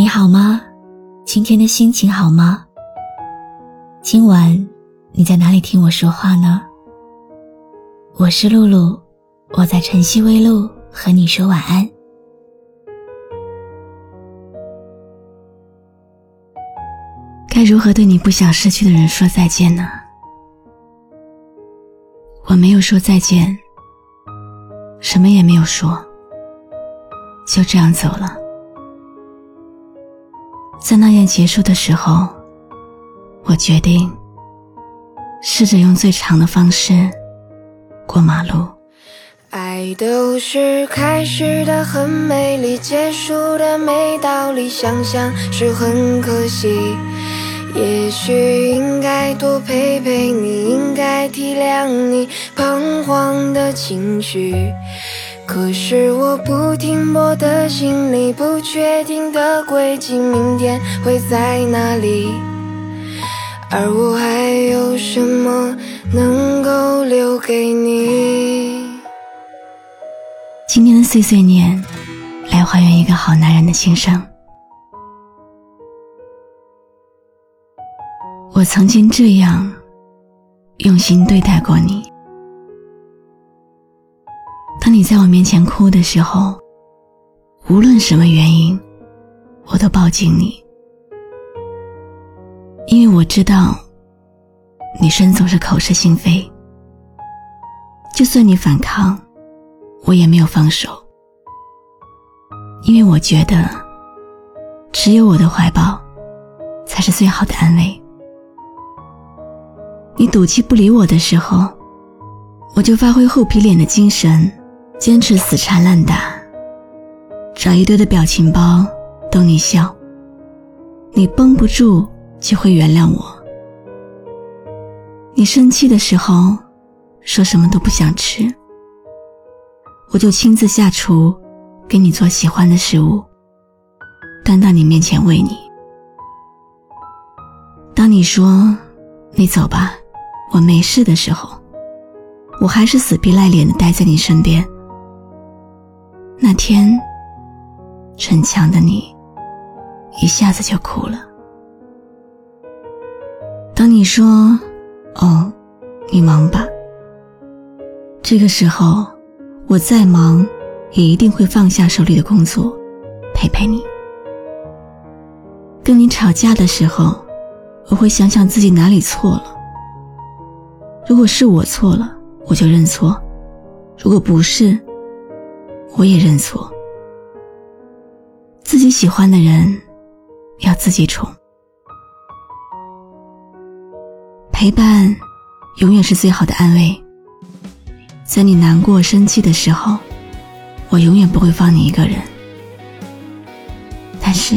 你好吗？今天的心情好吗？今晚你在哪里听我说话呢？我是露露，我在晨曦微露和你说晚安。该如何对你不想失去的人说再见呢？我没有说再见，什么也没有说，就这样走了。在那夜结束的时候，我决定试着用最长的方式过马路。爱都是开始的很美丽，结束的没道理，想想是很可惜。也许应该多陪陪你，应该体谅你彷徨的情绪。可是我不停泊的心里，不确定的轨迹，明天会在哪里？而我还有什么能够留给你？今天的碎碎念，来还原一个好男人的心声。我曾经这样用心对待过你。当你在我面前哭的时候，无论什么原因，我都抱紧你，因为我知道，女生总是口是心非。就算你反抗，我也没有放手，因为我觉得，只有我的怀抱，才是最好的安慰。你赌气不理我的时候，我就发挥厚皮脸的精神。坚持死缠烂打，找一堆的表情包逗你笑。你绷不住就会原谅我。你生气的时候说什么都不想吃，我就亲自下厨给你做喜欢的食物，端到你面前喂你。当你说你走吧，我没事的时候，我还是死皮赖脸的待在你身边。那天，逞强的你一下子就哭了。当你说“哦，你忙吧”，这个时候我再忙也一定会放下手里的工作，陪陪你。跟你吵架的时候，我会想想自己哪里错了。如果是我错了，我就认错；如果不是，我也认错，自己喜欢的人要自己宠，陪伴永远是最好的安慰。在你难过、生气的时候，我永远不会放你一个人。但是，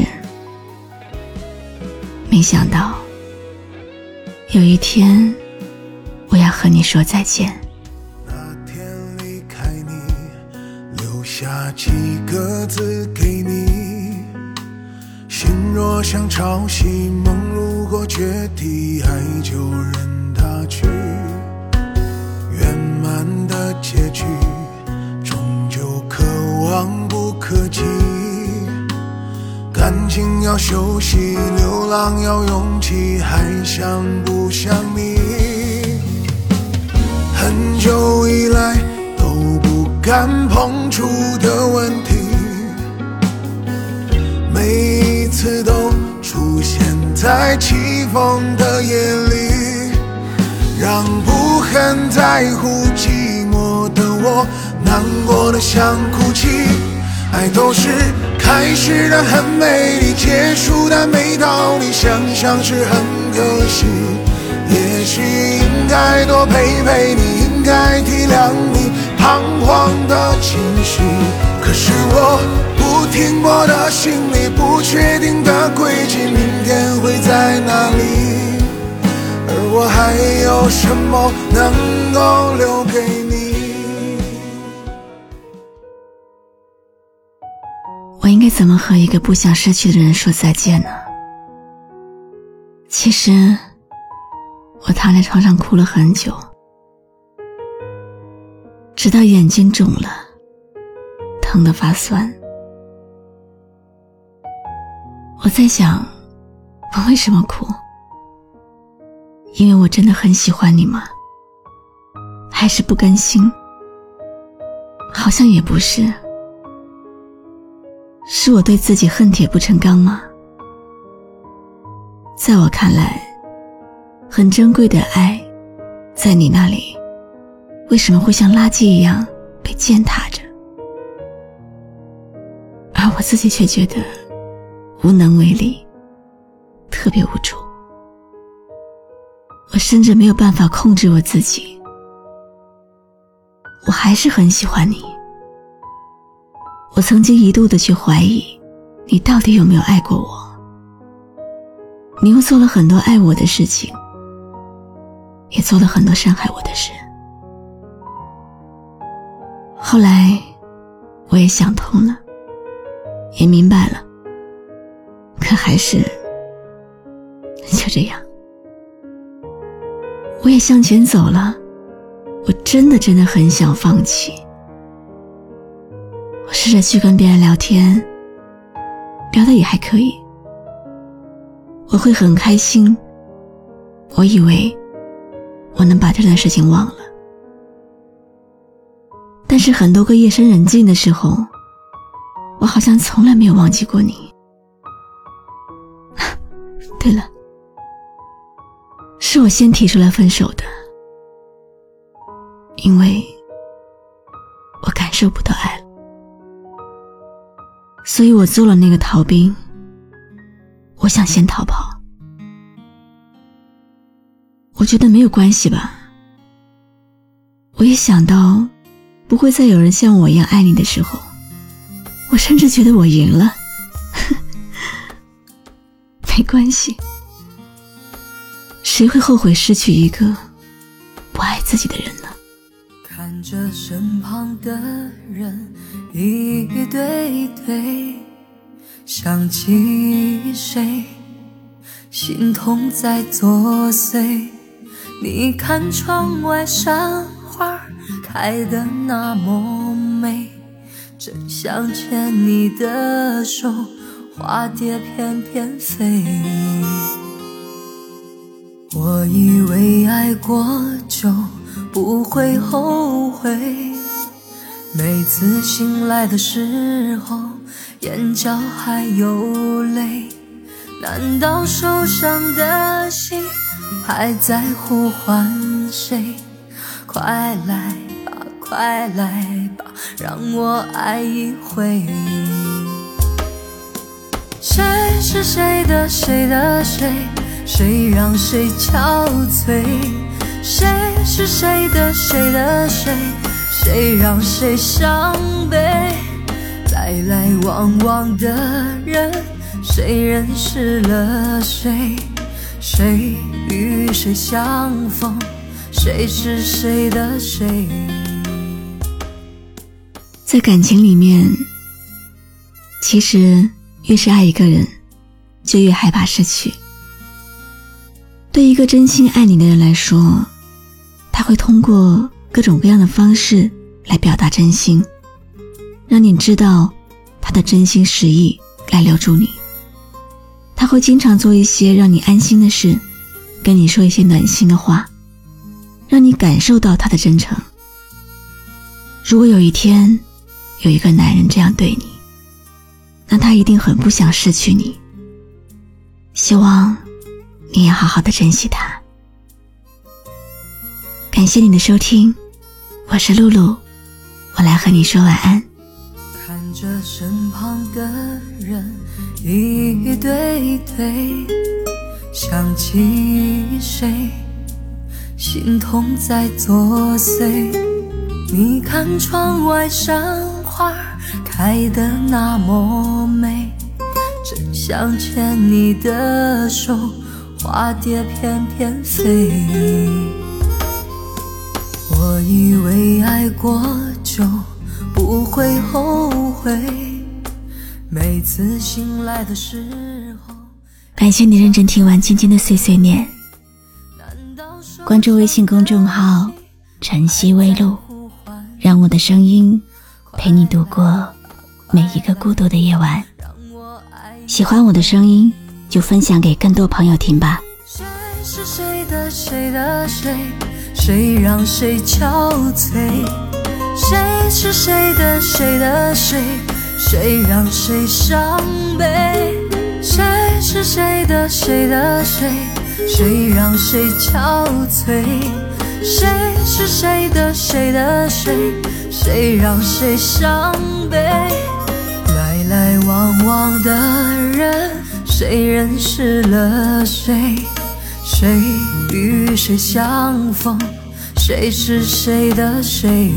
没想到有一天，我要和你说再见。下几个字给你，心若像潮汐，梦如果决堤，爱就任它去。圆满的结局，终究可望不可及。感情要休息，流浪要勇气，还想不想你？很久以来。敢碰触的问题，每一次都出现在起风的夜里，让不很在乎寂寞的我难过的想哭泣。爱都是开始的很美丽，结束的没道理，想想是很可惜。也许应该多陪陪你，应该体谅你。彷徨的情绪，可是我不停泊的心里，不确定的轨迹，明天会在哪里？而我还有什么能够留给你？我应该怎么和一个不想失去的人说再见呢？其实，我躺在床上哭了很久。直到眼睛肿了，疼得发酸。我在想，我为什么哭？因为我真的很喜欢你吗？还是不甘心？好像也不是，是我对自己恨铁不成钢吗？在我看来，很珍贵的爱，在你那里，为什么会像垃圾一样被践踏着？而我自己却觉得无能为力，特别无助。我甚至没有办法控制我自己。我还是很喜欢你。我曾经一度的去怀疑，你到底有没有爱过我？你又做了很多爱我的事情，也做了很多伤害我的事。后来，我也想通了，也明白了，可还是就这样，我也向前走了。我真的真的很想放弃。我试着去跟别人聊天，聊的也还可以，我会很开心。我以为我能把这段事情忘了，但是很多个夜深人静的时候，我好像从来没有忘记过你。对了，是我先提出来分手的。因为我感受不到爱了，所以我做了那个逃兵。我想先逃跑，我觉得没有关系吧。我也想到，不会再有人像我一样爱你的时候，我甚至觉得我赢了。没关系，谁会后悔失去一个不爱自己的人呢？看着身旁的人一对对，想起谁，心痛在作祟。你看窗外山花开得那么美，真想牵你的手，花蝶翩翩飞。我以为爱过就。不会后悔。每次醒来的时候，眼角还有泪。难道受伤的心还在呼唤谁？快来，快来吧，让我爱一回。谁是谁的谁的谁？谁让谁憔悴？谁是谁的谁的谁？谁让谁伤悲？来来往往的人，谁认识了谁？谁与谁相逢？谁是谁的谁？在感情里面，其实越是爱一个人，就越害怕失去。对一个真心爱你的人来说，他会通过各种各样的方式来表达真心，让你知道他的真心实意来留住你。他会经常做一些让你安心的事，跟你说一些暖心的话，让你感受到他的真诚。如果有一天有一个男人这样对你，那他一定很不想失去你。希望你也好好的珍惜他。感谢你的收听，我是露露，我来和你说晚安。看着身旁的人一对对，想起谁，心痛在作祟。你看窗外山花开得那么美，真想牵你的手，花蝶翩翩飞。我以为爱过就不会后悔。每次醒来的时候，感谢你认真听完今天的碎碎念。关注微信公众号“晨曦微露”，让我的声音陪你度过每一个孤独的夜晚。喜欢我的声音，就分享给更多朋友听吧。谁是谁的谁的谁？谁让谁憔悴？谁是谁的谁的谁？谁让谁伤悲？谁是谁的谁的谁？谁让谁憔悴？谁是谁的谁的谁？谁让谁伤悲？来来往往的人，谁认识了谁？谁与谁相逢？谁是谁的谁？